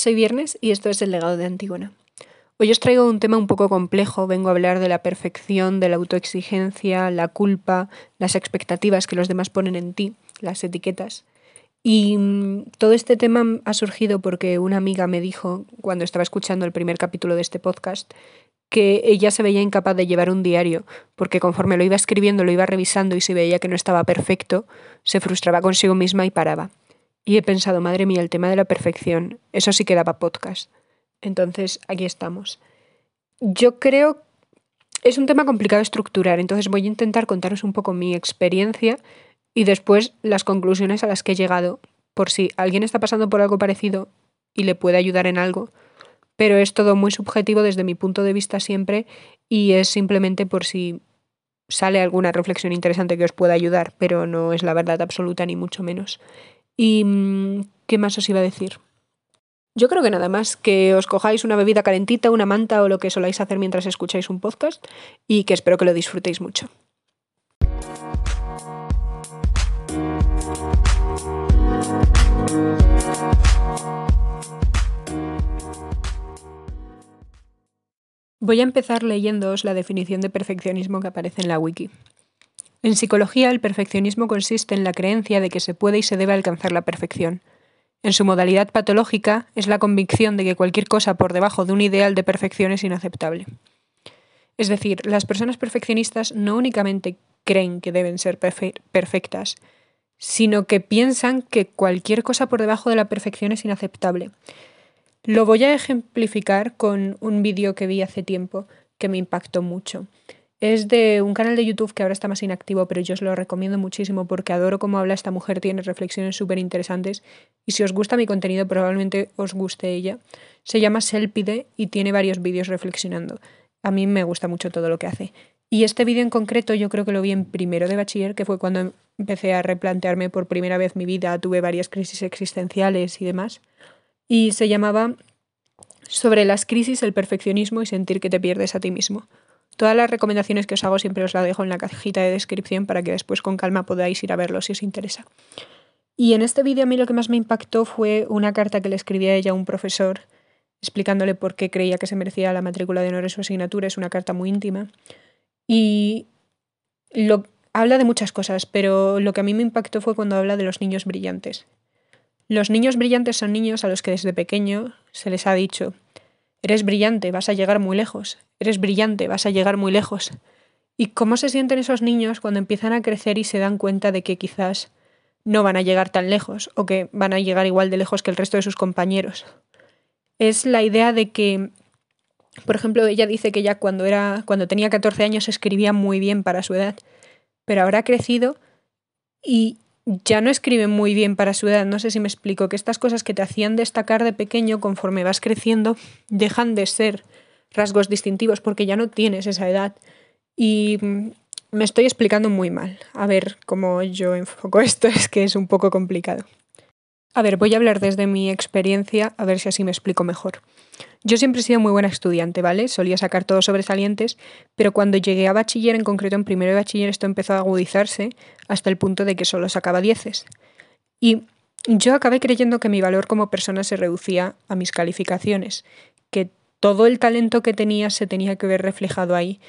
soy Viernes y esto es El legado de Antígona. Hoy os traigo un tema un poco complejo, vengo a hablar de la perfección, de la autoexigencia, la culpa, las expectativas que los demás ponen en ti, las etiquetas. Y mm, todo este tema ha surgido porque una amiga me dijo, cuando estaba escuchando el primer capítulo de este podcast, que ella se veía incapaz de llevar un diario, porque conforme lo iba escribiendo, lo iba revisando y se veía que no estaba perfecto, se frustraba consigo misma y paraba. Y he pensado, madre mía, el tema de la perfección, eso sí que daba podcast. Entonces, aquí estamos. Yo creo es un tema complicado de estructurar, entonces voy a intentar contaros un poco mi experiencia y después las conclusiones a las que he llegado, por si alguien está pasando por algo parecido y le puede ayudar en algo. Pero es todo muy subjetivo desde mi punto de vista siempre y es simplemente por si sale alguna reflexión interesante que os pueda ayudar, pero no es la verdad absoluta ni mucho menos. ¿Y mm, qué más os iba a decir? Yo creo que nada más, que os cojáis una bebida calentita, una manta o lo que soláis hacer mientras escucháis un podcast y que espero que lo disfrutéis mucho. Voy a empezar leyéndoos la definición de perfeccionismo que aparece en la wiki. En psicología, el perfeccionismo consiste en la creencia de que se puede y se debe alcanzar la perfección. En su modalidad patológica, es la convicción de que cualquier cosa por debajo de un ideal de perfección es inaceptable. Es decir, las personas perfeccionistas no únicamente creen que deben ser perfectas, sino que piensan que cualquier cosa por debajo de la perfección es inaceptable. Lo voy a ejemplificar con un vídeo que vi hace tiempo que me impactó mucho. Es de un canal de YouTube que ahora está más inactivo, pero yo os lo recomiendo muchísimo porque adoro cómo habla esta mujer, tiene reflexiones súper interesantes y si os gusta mi contenido probablemente os guste ella. Se llama Selpide y tiene varios vídeos reflexionando. A mí me gusta mucho todo lo que hace. Y este vídeo en concreto yo creo que lo vi en primero de bachiller, que fue cuando empecé a replantearme por primera vez mi vida, tuve varias crisis existenciales y demás. Y se llamaba Sobre las crisis, el perfeccionismo y sentir que te pierdes a ti mismo. Todas las recomendaciones que os hago siempre os las dejo en la cajita de descripción para que después con calma podáis ir a verlo si os interesa. Y en este vídeo a mí lo que más me impactó fue una carta que le escribía a ella a un profesor explicándole por qué creía que se merecía la matrícula de honor en su asignatura. Es una carta muy íntima. Y lo, habla de muchas cosas, pero lo que a mí me impactó fue cuando habla de los niños brillantes. Los niños brillantes son niños a los que desde pequeño se les ha dicho Eres brillante, vas a llegar muy lejos. Eres brillante, vas a llegar muy lejos. ¿Y cómo se sienten esos niños cuando empiezan a crecer y se dan cuenta de que quizás no van a llegar tan lejos o que van a llegar igual de lejos que el resto de sus compañeros? Es la idea de que, por ejemplo, ella dice que ya cuando era cuando tenía 14 años escribía muy bien para su edad, pero ahora ha crecido y ya no escribe muy bien para su edad. No sé si me explico, que estas cosas que te hacían destacar de pequeño, conforme vas creciendo, dejan de ser rasgos distintivos porque ya no tienes esa edad. Y mm, me estoy explicando muy mal. A ver cómo yo enfoco esto, es que es un poco complicado. A ver, voy a hablar desde mi experiencia, a ver si así me explico mejor. Yo siempre he sido muy buena estudiante, ¿vale? Solía sacar todos sobresalientes, pero cuando llegué a bachiller, en concreto en primero de bachiller, esto empezó a agudizarse hasta el punto de que solo sacaba dieces. Y yo acabé creyendo que mi valor como persona se reducía a mis calificaciones, que todo el talento que tenía se tenía que ver reflejado ahí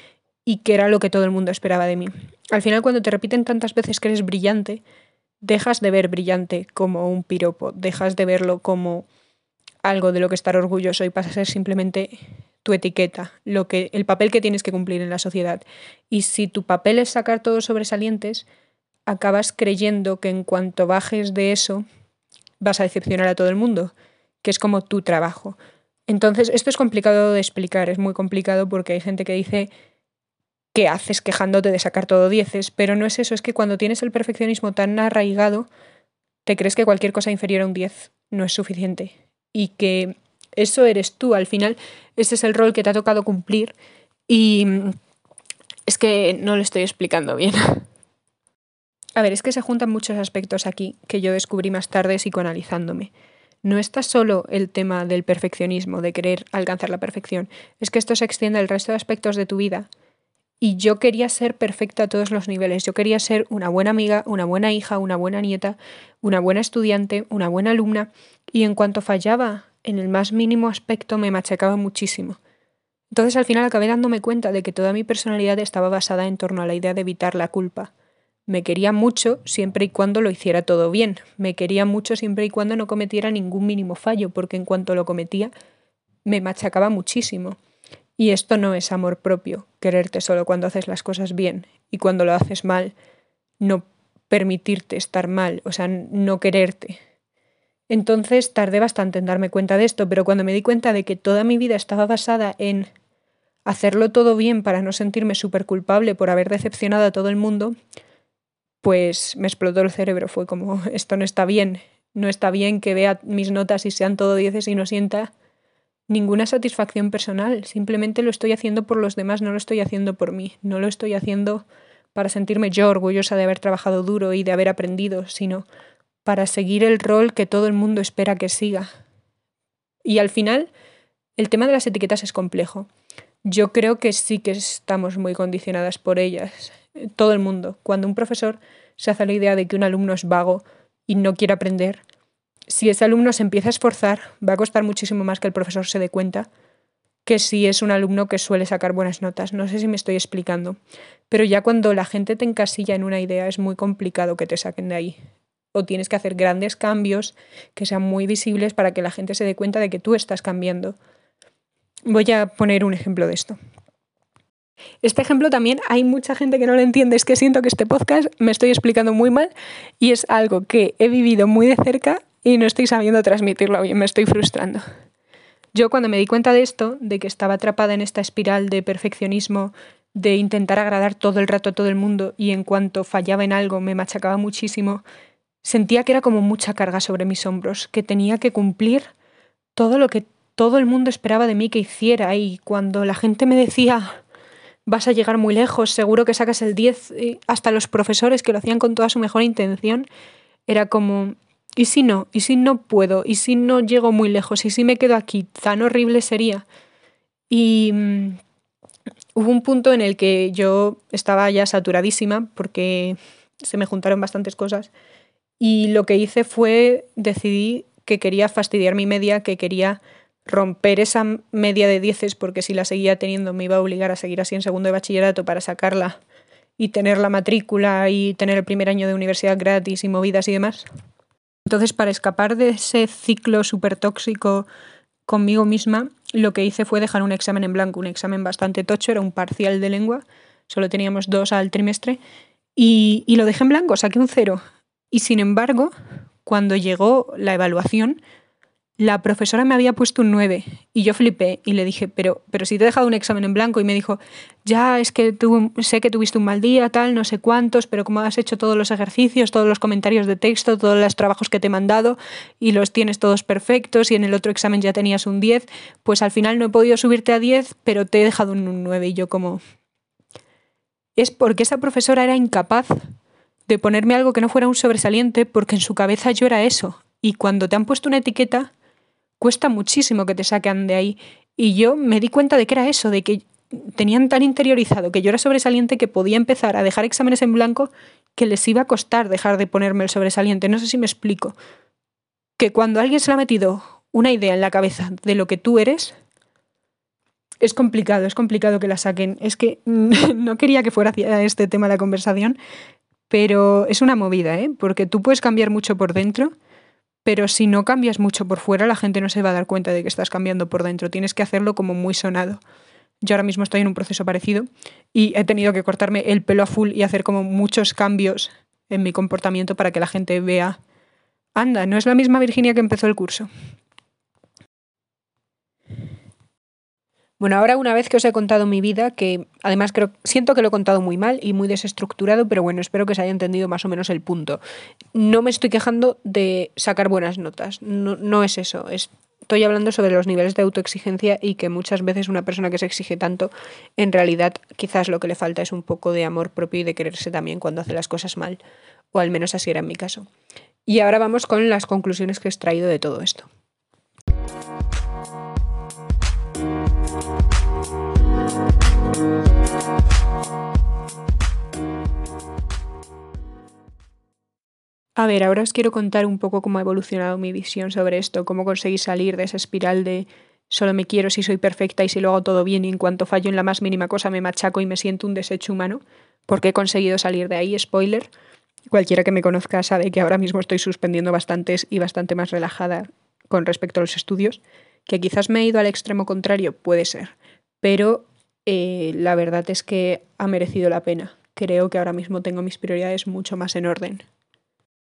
y que era lo que todo el mundo esperaba de mí. Al final, cuando te repiten tantas veces que eres brillante, dejas de ver brillante como un piropo, dejas de verlo como algo de lo que estar orgulloso y pasa a ser simplemente tu etiqueta, lo que, el papel que tienes que cumplir en la sociedad. Y si tu papel es sacar todos sobresalientes, acabas creyendo que en cuanto bajes de eso vas a decepcionar a todo el mundo, que es como tu trabajo. Entonces, esto es complicado de explicar, es muy complicado porque hay gente que dice ¿qué haces quejándote de sacar todo dieces? Pero no es eso, es que cuando tienes el perfeccionismo tan arraigado, te crees que cualquier cosa inferior a un 10 no es suficiente y que eso eres tú, al final ese es el rol que te ha tocado cumplir y es que no lo estoy explicando bien. A ver, es que se juntan muchos aspectos aquí que yo descubrí más tarde psicoanalizándome. No está solo el tema del perfeccionismo, de querer alcanzar la perfección, es que esto se extiende al resto de aspectos de tu vida y yo quería ser perfecta a todos los niveles. Yo quería ser una buena amiga, una buena hija, una buena nieta, una buena estudiante, una buena alumna. Y en cuanto fallaba en el más mínimo aspecto me machacaba muchísimo. Entonces al final acabé dándome cuenta de que toda mi personalidad estaba basada en torno a la idea de evitar la culpa. Me quería mucho siempre y cuando lo hiciera todo bien. Me quería mucho siempre y cuando no cometiera ningún mínimo fallo, porque en cuanto lo cometía, me machacaba muchísimo. Y esto no es amor propio, quererte solo cuando haces las cosas bien y cuando lo haces mal, no permitirte estar mal, o sea, no quererte. Entonces tardé bastante en darme cuenta de esto, pero cuando me di cuenta de que toda mi vida estaba basada en hacerlo todo bien para no sentirme súper culpable por haber decepcionado a todo el mundo, pues me explotó el cerebro. Fue como, esto no está bien, no está bien que vea mis notas y sean todo dieces y no sienta ninguna satisfacción personal. Simplemente lo estoy haciendo por los demás, no lo estoy haciendo por mí. No lo estoy haciendo para sentirme yo orgullosa de haber trabajado duro y de haber aprendido, sino para seguir el rol que todo el mundo espera que siga. Y al final, el tema de las etiquetas es complejo. Yo creo que sí que estamos muy condicionadas por ellas. Todo el mundo. Cuando un profesor se hace la idea de que un alumno es vago y no quiere aprender, si ese alumno se empieza a esforzar, va a costar muchísimo más que el profesor se dé cuenta que si es un alumno que suele sacar buenas notas. No sé si me estoy explicando. Pero ya cuando la gente te encasilla en una idea es muy complicado que te saquen de ahí o tienes que hacer grandes cambios que sean muy visibles para que la gente se dé cuenta de que tú estás cambiando. Voy a poner un ejemplo de esto. Este ejemplo también hay mucha gente que no lo entiende, es que siento que este podcast me estoy explicando muy mal y es algo que he vivido muy de cerca y no estoy sabiendo transmitirlo bien, me estoy frustrando. Yo cuando me di cuenta de esto, de que estaba atrapada en esta espiral de perfeccionismo, de intentar agradar todo el rato a todo el mundo y en cuanto fallaba en algo me machacaba muchísimo, Sentía que era como mucha carga sobre mis hombros, que tenía que cumplir todo lo que todo el mundo esperaba de mí que hiciera y cuando la gente me decía vas a llegar muy lejos, seguro que sacas el 10, hasta los profesores que lo hacían con toda su mejor intención, era como, ¿y si no? ¿Y si no puedo? ¿Y si no llego muy lejos? ¿Y si me quedo aquí? Tan horrible sería. Y mm, hubo un punto en el que yo estaba ya saturadísima porque se me juntaron bastantes cosas y lo que hice fue decidí que quería fastidiar mi media, que quería romper esa media de dieces, porque si la seguía teniendo me iba a obligar a seguir así en segundo de bachillerato para sacarla y tener la matrícula y tener el primer año de universidad gratis y movidas y demás. Entonces, para escapar de ese ciclo súper tóxico conmigo misma, lo que hice fue dejar un examen en blanco, un examen bastante tocho, era un parcial de lengua, solo teníamos dos al trimestre, y, y lo dejé en blanco, saqué un cero. Y sin embargo, cuando llegó la evaluación, la profesora me había puesto un 9 y yo flipé y le dije, pero, pero si te he dejado un examen en blanco y me dijo, ya es que tú, sé que tuviste un mal día, tal, no sé cuántos, pero como has hecho todos los ejercicios, todos los comentarios de texto, todos los trabajos que te he mandado y los tienes todos perfectos y en el otro examen ya tenías un 10, pues al final no he podido subirte a 10, pero te he dejado un 9 y yo como... Es porque esa profesora era incapaz de ponerme algo que no fuera un sobresaliente porque en su cabeza yo era eso. Y cuando te han puesto una etiqueta, cuesta muchísimo que te saquen de ahí. Y yo me di cuenta de que era eso, de que tenían tan interiorizado que yo era sobresaliente que podía empezar a dejar exámenes en blanco que les iba a costar dejar de ponerme el sobresaliente. No sé si me explico. Que cuando alguien se le ha metido una idea en la cabeza de lo que tú eres, es complicado, es complicado que la saquen. Es que no quería que fuera este tema la conversación, pero es una movida, ¿eh? Porque tú puedes cambiar mucho por dentro, pero si no cambias mucho por fuera, la gente no se va a dar cuenta de que estás cambiando por dentro. Tienes que hacerlo como muy sonado. Yo ahora mismo estoy en un proceso parecido y he tenido que cortarme el pelo a full y hacer como muchos cambios en mi comportamiento para que la gente vea, anda, no es la misma Virginia que empezó el curso. Bueno, ahora una vez que os he contado mi vida, que además creo, siento que lo he contado muy mal y muy desestructurado, pero bueno, espero que se haya entendido más o menos el punto. No me estoy quejando de sacar buenas notas, no, no es eso, estoy hablando sobre los niveles de autoexigencia y que muchas veces una persona que se exige tanto, en realidad quizás lo que le falta es un poco de amor propio y de quererse también cuando hace las cosas mal, o al menos así era en mi caso. Y ahora vamos con las conclusiones que he extraído de todo esto. A ver, ahora os quiero contar un poco cómo ha evolucionado mi visión sobre esto, cómo conseguí salir de esa espiral de solo me quiero si soy perfecta y si lo hago todo bien y en cuanto fallo en la más mínima cosa me machaco y me siento un desecho humano, porque he conseguido salir de ahí, spoiler. Cualquiera que me conozca sabe que ahora mismo estoy suspendiendo bastantes y bastante más relajada con respecto a los estudios, que quizás me he ido al extremo contrario, puede ser, pero eh, la verdad es que ha merecido la pena. Creo que ahora mismo tengo mis prioridades mucho más en orden.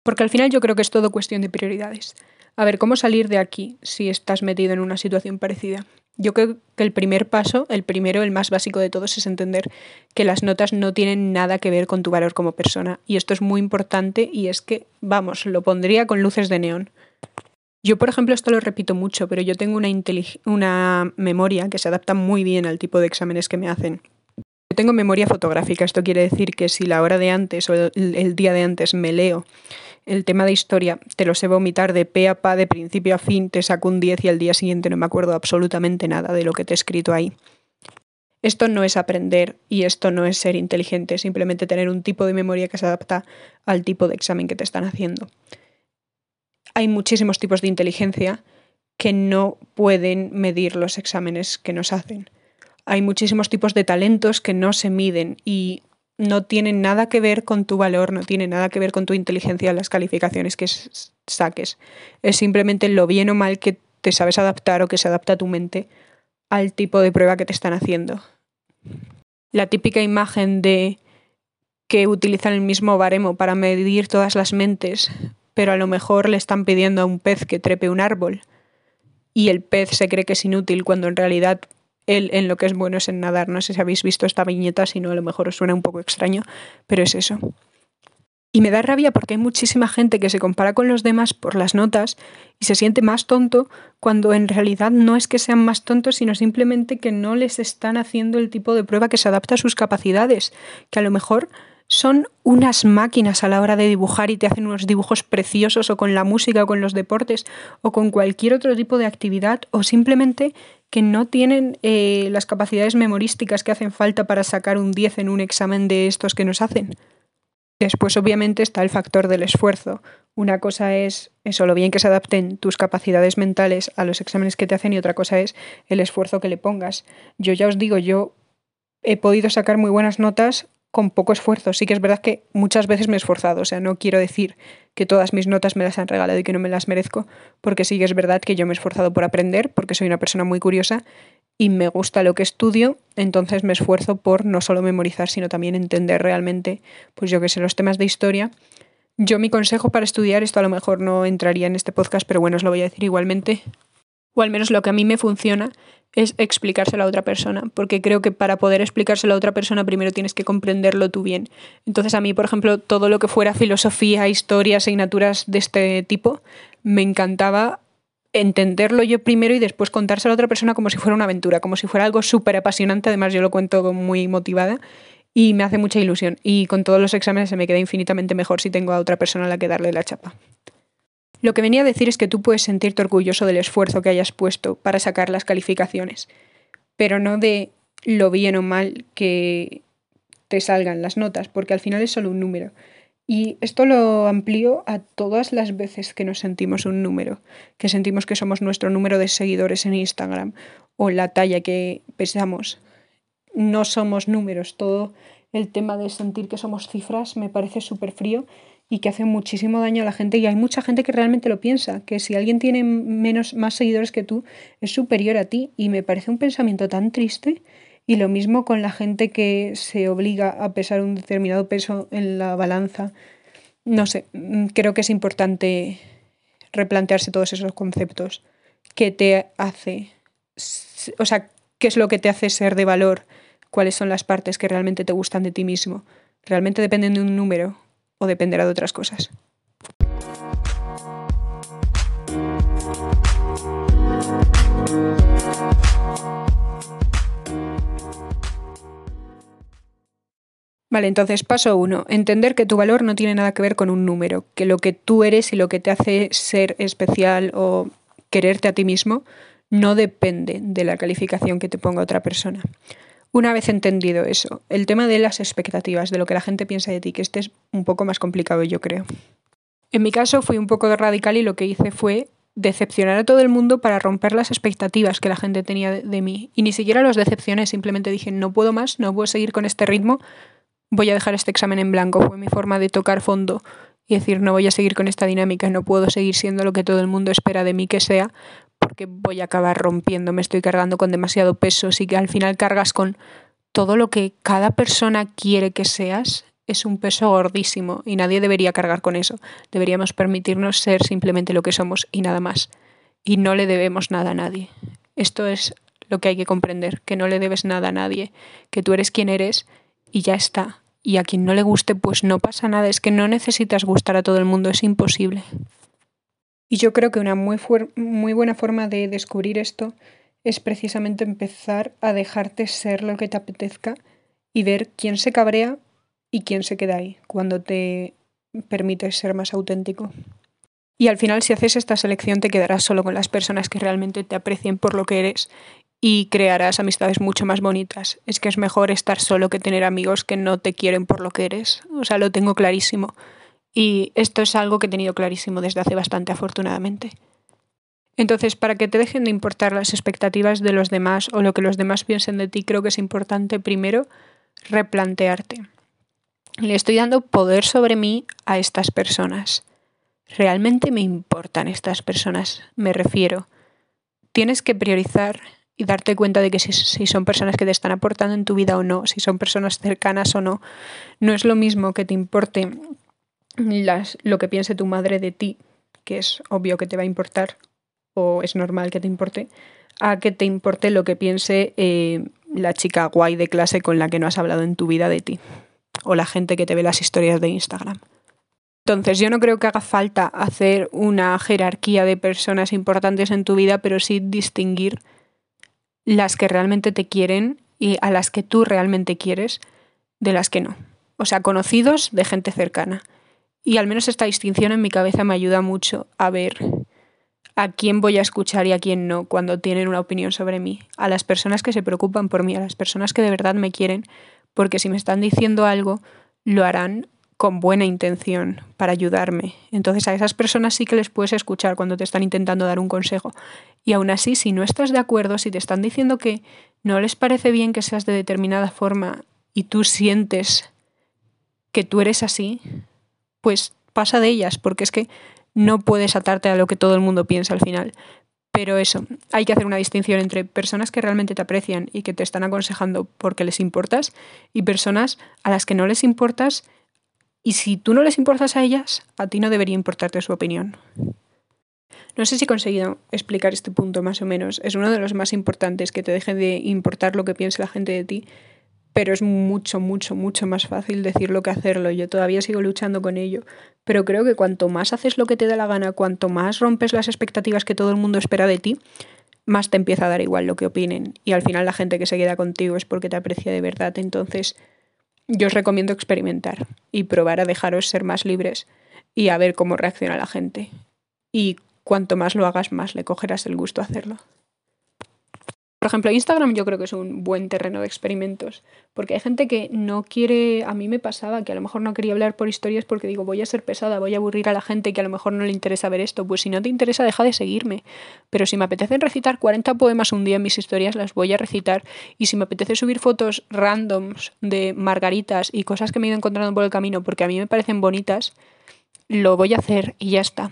Porque al final yo creo que es todo cuestión de prioridades. A ver, ¿cómo salir de aquí si estás metido en una situación parecida? Yo creo que el primer paso, el primero, el más básico de todos, es entender que las notas no tienen nada que ver con tu valor como persona. Y esto es muy importante y es que, vamos, lo pondría con luces de neón. Yo, por ejemplo, esto lo repito mucho, pero yo tengo una, una memoria que se adapta muy bien al tipo de exámenes que me hacen. Tengo memoria fotográfica, esto quiere decir que si la hora de antes o el día de antes me leo el tema de historia te lo sé vomitar de pe a pa, de principio a fin, te saco un 10 y al día siguiente no me acuerdo absolutamente nada de lo que te he escrito ahí. Esto no es aprender y esto no es ser inteligente, simplemente tener un tipo de memoria que se adapta al tipo de examen que te están haciendo. Hay muchísimos tipos de inteligencia que no pueden medir los exámenes que nos hacen. Hay muchísimos tipos de talentos que no se miden y no tiene nada que ver con tu valor, no tiene nada que ver con tu inteligencia las calificaciones que saques. Es simplemente lo bien o mal que te sabes adaptar o que se adapta tu mente al tipo de prueba que te están haciendo. La típica imagen de que utilizan el mismo baremo para medir todas las mentes, pero a lo mejor le están pidiendo a un pez que trepe un árbol y el pez se cree que es inútil cuando en realidad él en lo que es bueno es en nadar. No sé si habéis visto esta viñeta, si no, a lo mejor os suena un poco extraño, pero es eso. Y me da rabia porque hay muchísima gente que se compara con los demás por las notas y se siente más tonto cuando en realidad no es que sean más tontos, sino simplemente que no les están haciendo el tipo de prueba que se adapta a sus capacidades, que a lo mejor son unas máquinas a la hora de dibujar y te hacen unos dibujos preciosos o con la música o con los deportes o con cualquier otro tipo de actividad o simplemente que no tienen eh, las capacidades memorísticas que hacen falta para sacar un 10 en un examen de estos que nos hacen. Después, obviamente, está el factor del esfuerzo. Una cosa es eso, lo bien que se adapten tus capacidades mentales a los exámenes que te hacen y otra cosa es el esfuerzo que le pongas. Yo ya os digo, yo he podido sacar muy buenas notas con poco esfuerzo. Sí que es verdad que muchas veces me he esforzado, o sea, no quiero decir que todas mis notas me las han regalado y que no me las merezco, porque sí que es verdad que yo me he esforzado por aprender, porque soy una persona muy curiosa y me gusta lo que estudio, entonces me esfuerzo por no solo memorizar, sino también entender realmente, pues yo que sé, los temas de historia. Yo mi consejo para estudiar, esto a lo mejor no entraría en este podcast, pero bueno, os lo voy a decir igualmente, o al menos lo que a mí me funciona, es explicárselo a otra persona, porque creo que para poder explicárselo a otra persona primero tienes que comprenderlo tú bien. Entonces a mí, por ejemplo, todo lo que fuera filosofía, historia, asignaturas de este tipo, me encantaba entenderlo yo primero y después contárselo a otra persona como si fuera una aventura, como si fuera algo súper apasionante, además yo lo cuento muy motivada y me hace mucha ilusión. Y con todos los exámenes se me queda infinitamente mejor si tengo a otra persona a la que darle la chapa. Lo que venía a decir es que tú puedes sentirte orgulloso del esfuerzo que hayas puesto para sacar las calificaciones, pero no de lo bien o mal que te salgan las notas, porque al final es solo un número. Y esto lo amplío a todas las veces que nos sentimos un número, que sentimos que somos nuestro número de seguidores en Instagram o la talla que pesamos. No somos números, todo el tema de sentir que somos cifras me parece súper frío y que hace muchísimo daño a la gente y hay mucha gente que realmente lo piensa, que si alguien tiene menos más seguidores que tú es superior a ti y me parece un pensamiento tan triste y lo mismo con la gente que se obliga a pesar un determinado peso en la balanza. No sé, mm, creo que es importante replantearse todos esos conceptos. ¿Qué te hace? O sea, ¿qué es lo que te hace ser de valor? ¿Cuáles son las partes que realmente te gustan de ti mismo? ¿Realmente dependen de un número o dependerá de otras cosas. Vale, entonces paso uno, entender que tu valor no tiene nada que ver con un número, que lo que tú eres y lo que te hace ser especial o quererte a ti mismo no depende de la calificación que te ponga otra persona. Una vez entendido eso, el tema de las expectativas, de lo que la gente piensa de ti, que este es un poco más complicado, yo creo. En mi caso fui un poco radical y lo que hice fue decepcionar a todo el mundo para romper las expectativas que la gente tenía de, mí. Y ni siquiera los decepcioné, simplemente dije, no puedo más, no puedo seguir con este ritmo, voy a dejar este examen en blanco. Fue mi forma de tocar fondo y decir, no voy a seguir con esta dinámica, no puedo seguir siendo lo que todo el mundo espera de mí que sea, porque voy a acabar rompiendo, me estoy cargando con demasiado peso, así que al final cargas con todo lo que cada persona quiere que seas es un peso gordísimo y nadie debería cargar con eso. Deberíamos permitirnos ser simplemente lo que somos y nada más. Y no le debemos nada a nadie. Esto es lo que hay que comprender, que no le debes nada a nadie, que tú eres quien eres y ya está. Y a quien no le guste, pues no pasa nada, es que no necesitas gustar a todo el mundo, es imposible. Y yo creo que una muy, muy buena forma de descubrir esto es precisamente empezar a dejarte ser lo que te apetezca y ver quién se cabrea y quién se queda ahí cuando te permites ser más auténtico. Y al final si haces esta selección te quedarás solo con las personas que realmente te aprecien por lo que eres y crearás amistades mucho más bonitas. Es que es mejor estar solo que tener amigos que no te quieren por lo que eres. O sea, lo tengo clarísimo. Y esto es algo que he tenido clarísimo desde hace bastante afortunadamente. Entonces, para que te dejen de importar las expectativas de los demás o lo que los demás piensen de ti, creo que es importante primero replantearte. Le estoy dando poder sobre mí a estas personas. ¿Realmente me importan estas personas? Me refiero. Tienes que priorizar y darte cuenta de que si, son personas que te están aportando en tu vida o no, si son personas cercanas o no. No es lo mismo que te importe las, lo que piense tu madre de ti, que es obvio que te va a importar, o es normal que te importe, a que te importe lo que piense eh, la chica guay de clase con la que no has hablado en tu vida de ti, o la gente que te ve las historias de Instagram. Entonces, yo no creo que haga falta hacer una jerarquía de personas importantes en tu vida, pero sí distinguir las que realmente te quieren y a las que tú realmente quieres de las que no. O sea, conocidos de gente cercana. Y al menos esta distinción en mi cabeza me ayuda mucho a ver a quién voy a escuchar y a quién no cuando tienen una opinión sobre mí. A las personas que se preocupan por mí, a las personas que de verdad me quieren, porque si me están diciendo algo, lo harán con buena intención para ayudarme. Entonces a esas personas sí que les puedes escuchar cuando te están intentando dar un consejo. Y aún así, si no estás de acuerdo, si te están diciendo que no les parece bien que seas de determinada forma y tú sientes que tú eres así, pues pasa de ellas, porque es que no puedes atarte a lo que todo el mundo piensa al final. Pero eso, hay que hacer una distinción entre personas que realmente te aprecian y que te están aconsejando porque les importas y personas a las que no les importas y si tú no les importas a ellas, a ti no debería importarte su opinión. No sé si he conseguido explicar este punto más o menos. Es uno de los más importantes, que te deje de importar lo que piense la gente de ti pero es mucho, mucho, mucho más fácil decirlo que hacerlo. Yo todavía sigo luchando con ello, pero creo que cuanto más haces lo que te da la gana, cuanto más rompes las expectativas que todo el mundo espera de ti, más te empieza a dar igual lo que opinen. Y al final la gente que se queda contigo es porque te aprecia de verdad. Entonces, yo os recomiendo experimentar y probar a dejaros ser más libres y a ver cómo reacciona la gente. Y cuanto más lo hagas, más le cogerás el gusto a hacerlo. Por ejemplo, Instagram yo creo que es un buen terreno de experimentos, porque hay gente que no quiere, a mí me pasaba que a lo mejor no quería hablar por historias porque digo, voy a ser pesada, voy a aburrir a la gente que a lo mejor no le interesa ver esto, pues si no te interesa deja de seguirme, pero si me apetece recitar 40 poemas un día en mis historias, las voy a recitar, y si me apetece subir fotos randoms de margaritas y cosas que me he ido encontrando por el camino porque a mí me parecen bonitas, lo voy a hacer y ya está.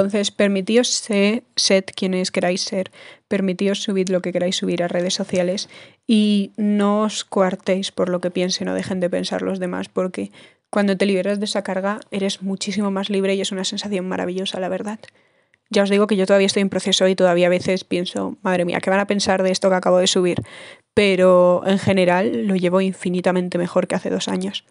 Entonces, permitíos ser, sed quienes queráis ser, permitíos subir lo que queráis subir a redes sociales y no os coartéis por lo que piensen o dejen de pensar los demás, porque cuando te liberas de esa carga eres muchísimo más libre y es una sensación maravillosa, la verdad. Ya os digo que yo todavía estoy en proceso y todavía a veces pienso, madre mía, ¿qué van a pensar de esto que acabo de subir? Pero en general lo llevo infinitamente mejor que hace dos años.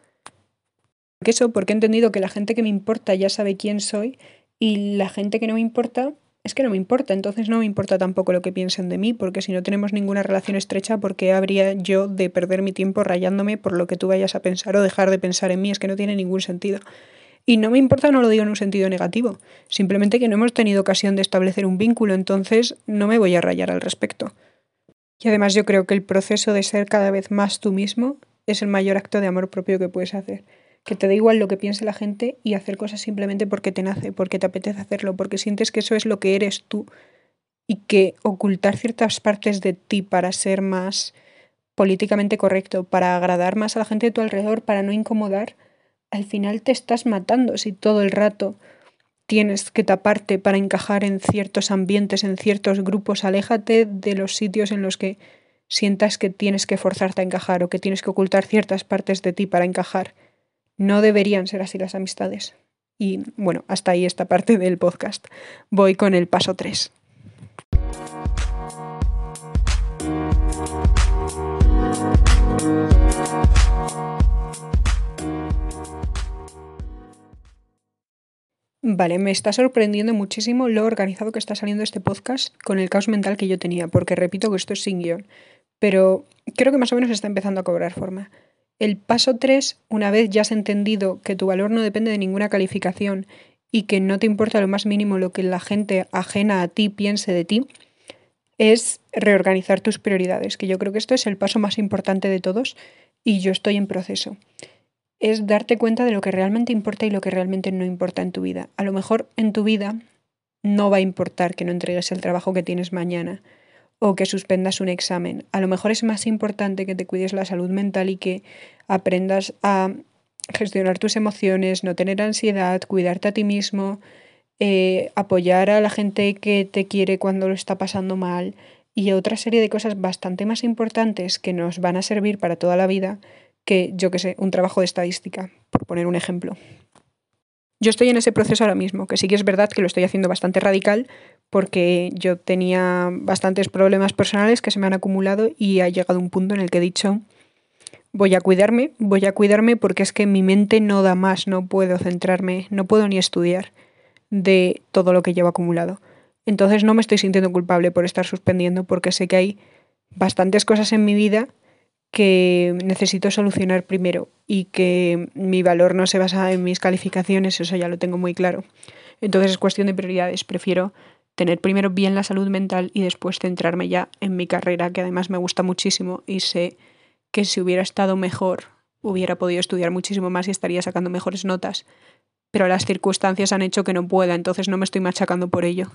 ¿Por eso? Porque he entendido que la gente que me importa ya sabe quién soy y la gente que no me importa, es que no me importa, entonces no me importa tampoco lo que piensen de mí, porque si no tenemos ninguna relación estrecha, ¿por qué habría yo de perder mi tiempo rayándome por lo que tú vayas a pensar o dejar de pensar en mí? Es que no tiene ningún sentido. Y no me importa, no lo digo en un sentido negativo, simplemente que no hemos tenido ocasión de establecer un vínculo, entonces no me voy a rayar al respecto. Y además yo creo que el proceso de ser cada vez más tú mismo es el mayor acto de amor propio que puedes hacer que te da igual lo que piense la gente y hacer cosas simplemente porque te nace, porque te apetece hacerlo, porque sientes que eso es lo que eres tú y que ocultar ciertas partes de ti para ser más políticamente correcto, para agradar más a la gente de tu alrededor, para no incomodar, al final te estás matando si todo el rato tienes que taparte para encajar en ciertos ambientes, en ciertos grupos. Aléjate de los sitios en los que sientas que tienes que forzarte a encajar o que tienes que ocultar ciertas partes de ti para encajar. No deberían ser así las amistades. Y bueno, hasta ahí esta parte del podcast. Voy con el paso 3. Vale, me está sorprendiendo muchísimo lo organizado que está saliendo este podcast con el caos mental que yo tenía, porque repito que esto es sin guion, pero creo que más o menos está empezando a cobrar forma. El paso 3, una vez ya has entendido que tu valor no depende de ninguna calificación y que no te importa lo más mínimo lo que la gente ajena a ti piense de ti, es reorganizar tus prioridades, que yo creo que esto es el paso más importante de todos y yo estoy en proceso es darte cuenta de lo que realmente importa y lo que realmente no importa en tu vida. A lo mejor en tu vida no va a importar que no entregues el trabajo que tienes mañana o que suspendas un examen. A lo mejor es más importante que te cuides la salud mental y que aprendas a gestionar tus emociones, no tener ansiedad, cuidarte a ti mismo, eh, apoyar a la gente que te quiere cuando lo está pasando mal y otra serie de cosas bastante más importantes que nos van a servir para toda la vida que, yo que sé, un trabajo de estadística, por poner un ejemplo. Yo estoy en ese proceso ahora mismo, que sí que es verdad que lo estoy haciendo bastante radical porque yo tenía bastantes problemas personales que se me han acumulado y ha llegado un punto en el que he dicho, voy a cuidarme, voy a cuidarme porque es que mi mente no da más, no puedo centrarme, no puedo ni estudiar de todo lo que llevo acumulado. Entonces no me estoy sintiendo culpable por estar suspendiendo porque sé que hay bastantes cosas en mi vida que necesito solucionar primero y que mi valor no se basa en mis calificaciones, eso ya lo tengo muy claro. Entonces es cuestión de prioridades. Prefiero tener primero bien la salud mental y después centrarme ya en mi carrera, que además me gusta muchísimo y sé que si hubiera estado mejor hubiera podido estudiar muchísimo más y estaría sacando mejores notas. Pero las circunstancias han hecho que no pueda, entonces no me estoy machacando por ello.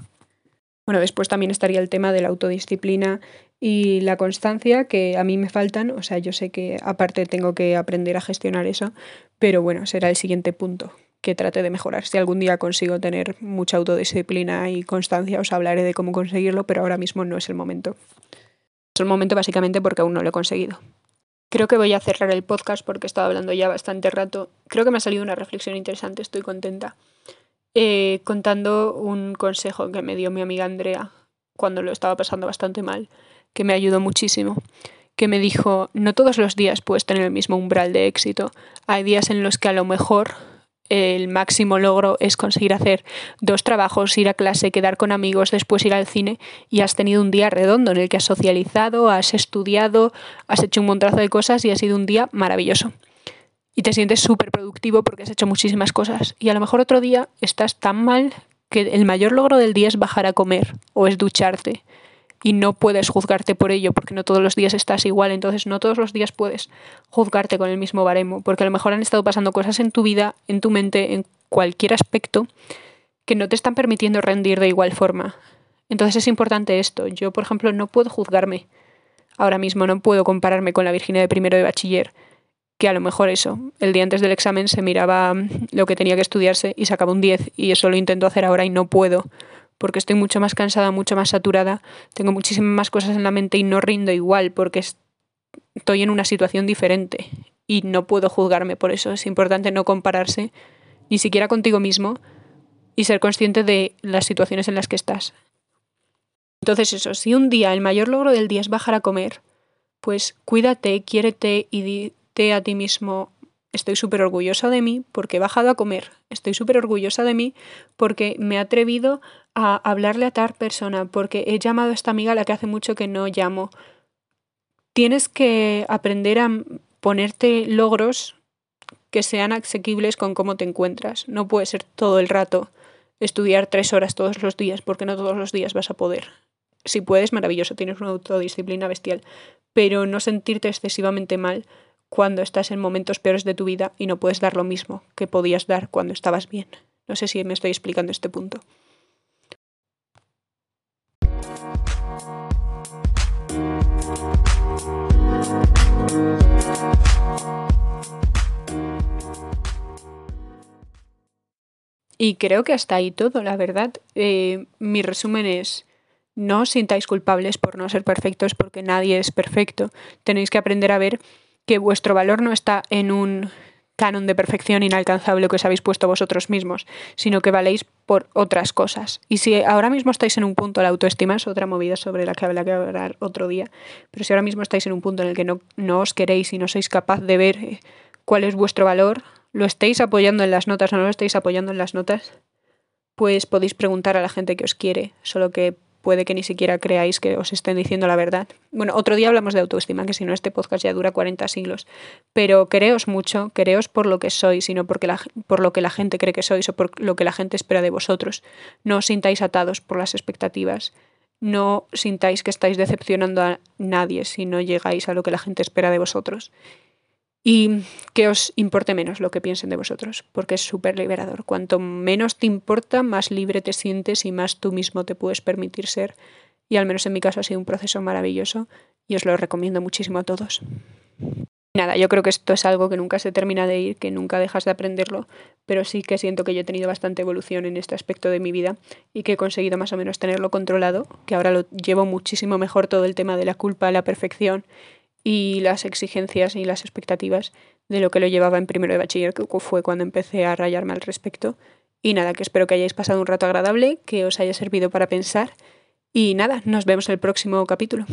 Bueno, después también estaría el tema de la autodisciplina y la constancia, que a mí me faltan. O sea, yo sé que aparte tengo que aprender a gestionar eso, pero bueno, será el siguiente punto que trate de mejorar. Si algún día consigo tener mucha autodisciplina y constancia, os hablaré de cómo conseguirlo, pero ahora mismo no es el momento. Es el momento básicamente porque aún no lo he conseguido. Creo que voy a cerrar el podcast porque he estado hablando ya bastante rato. Creo que me ha salido una reflexión interesante, estoy contenta. Eh, contando un consejo que me dio mi amiga Andrea cuando lo estaba pasando bastante mal, que me ayudó muchísimo, que me dijo, no todos los días puedes tener el mismo umbral de éxito. Hay días en los que a lo mejor el máximo logro es conseguir hacer dos trabajos, ir a clase, quedar con amigos, después ir al cine y has tenido un día redondo en el que has socializado, has estudiado, has hecho un montazo de cosas y ha sido un día maravilloso y te sientes súper productivo porque has hecho muchísimas cosas. Y a lo mejor otro día estás tan mal que el mayor logro del día es bajar a comer o es ducharte. Y no puedes juzgarte por ello porque no todos los días estás igual. Entonces no todos los días puedes juzgarte con el mismo baremo. Porque a lo mejor han estado pasando cosas en tu vida, en tu mente, en cualquier aspecto que no te están permitiendo rendir de igual forma. Entonces es importante esto. Yo, por ejemplo, no puedo juzgarme. Ahora mismo no puedo compararme con la Virginia de primero de bachiller que a lo mejor eso, el día antes del examen se miraba lo que tenía que estudiarse y sacaba un 10 y eso lo intento hacer ahora y no puedo porque estoy mucho más cansada, mucho más saturada, tengo muchísimas más cosas en la mente y no rindo igual porque estoy en una situación diferente y no puedo juzgarme por eso. Es importante no compararse ni siquiera contigo mismo y ser consciente de las situaciones en las que estás. Entonces eso, si un día el mayor logro del día es bajar a comer, pues cuídate, quiérete y a ti mismo, estoy súper orgullosa de mí porque he bajado a comer, estoy súper orgullosa de mí porque me he atrevido a hablarle a tal persona, porque he llamado a esta amiga a la que hace mucho que no llamo. Tienes que aprender a ponerte logros que sean asequibles con cómo te encuentras. No puede ser todo el rato estudiar tres horas todos los días, porque no todos los días vas a poder. Si puedes, maravilloso, tienes una autodisciplina bestial, pero no sentirte excesivamente mal cuando estás en momentos peores de tu vida y no puedes dar lo mismo que podías dar cuando estabas bien. No sé si me estoy explicando este punto. Y creo que hasta ahí todo, la verdad. Eh, mi resumen es, no os sintáis culpables por no ser perfectos porque nadie es perfecto. Tenéis que aprender a ver que vuestro valor no está en un canon de perfección inalcanzable que os habéis puesto vosotros mismos, sino que valéis por otras cosas. Y si ahora mismo estáis en un punto, la autoestima es otra movida sobre la que habla que hablar otro día, pero si ahora mismo estáis en un punto en el que no, no os queréis y no sois capaz de ver eh, cuál es vuestro valor, lo estéis apoyando en las notas o no lo estéis apoyando en las notas, pues podéis preguntar a la gente que os quiere, solo que puede que ni siquiera creáis que os estén diciendo la verdad. Bueno, otro día hablamos de autoestima, que si no este podcast ya dura 40 siglos, pero creos mucho, creos por lo que sois, porque la, por lo que la gente cree que sois o por lo que la gente espera de vosotros. No os sintáis atados por las expectativas. No sintáis que estáis decepcionando a nadie si no llegáis a lo que la gente espera de vosotros y que os importe menos lo que piensen de vosotros, porque es súper liberador. Cuanto menos te importa, más libre te sientes y más tú mismo te puedes permitir ser. Y al menos en mi caso ha sido un proceso maravilloso y os lo recomiendo muchísimo a todos. Nada, yo creo que esto es algo que nunca se termina de ir, que nunca dejas de aprenderlo, pero sí que siento que yo he tenido bastante evolución en este aspecto de mi vida y que he conseguido más o menos tenerlo controlado, que ahora lo llevo muchísimo mejor todo el tema de la culpa, la perfección y las exigencias y las expectativas de lo que lo llevaba en primero de bachiller, que fue cuando empecé a rayarme al respecto. Y nada, que espero que hayáis pasado un rato agradable, que os haya servido para pensar. Y nada, nos vemos en el próximo capítulo.